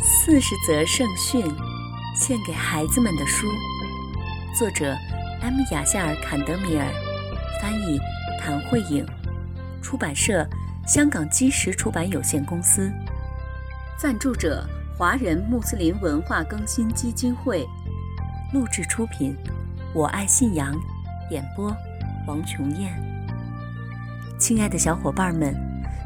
四十则圣训，献给孩子们的书，作者 M. 雅夏尔·坎德米尔，翻译谭慧颖，出版社香港基石出版有限公司，赞助者华人穆斯林文化更新基金会，录制出品我爱信仰，演播王琼燕。亲爱的小伙伴们。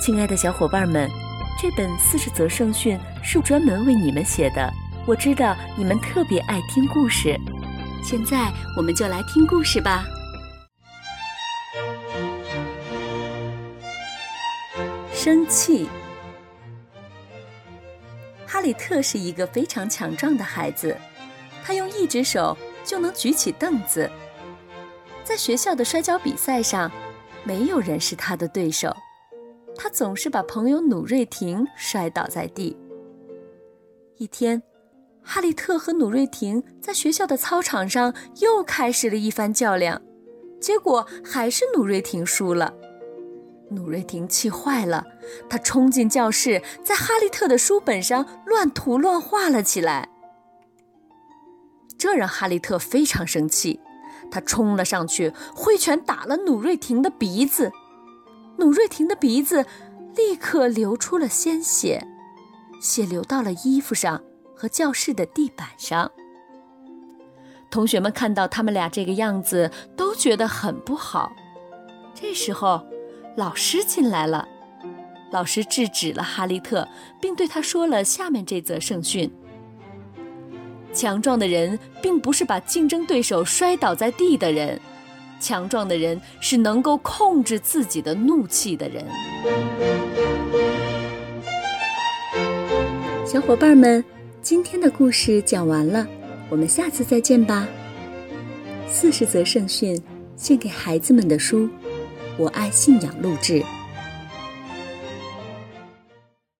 亲爱的小伙伴们，这本四十则圣训是专门为你们写的。我知道你们特别爱听故事，现在我们就来听故事吧。生气。哈里特是一个非常强壮的孩子，他用一只手就能举起凳子。在学校的摔跤比赛上，没有人是他的对手。他总是把朋友努瑞婷摔倒在地。一天，哈利特和努瑞婷在学校的操场上又开始了一番较量，结果还是努瑞婷输了。努瑞婷气坏了，他冲进教室，在哈利特的书本上乱涂乱画了起来。这让哈利特非常生气，他冲了上去，挥拳打了努瑞婷的鼻子。努瑞婷的鼻子立刻流出了鲜血，血流到了衣服上和教室的地板上。同学们看到他们俩这个样子，都觉得很不好。这时候，老师进来了，老师制止了哈利特，并对他说了下面这则圣训：强壮的人并不是把竞争对手摔倒在地的人。强壮的人是能够控制自己的怒气的人。小伙伴们，今天的故事讲完了，我们下次再见吧。四十则圣训，献给孩子们的书，我爱信仰录制。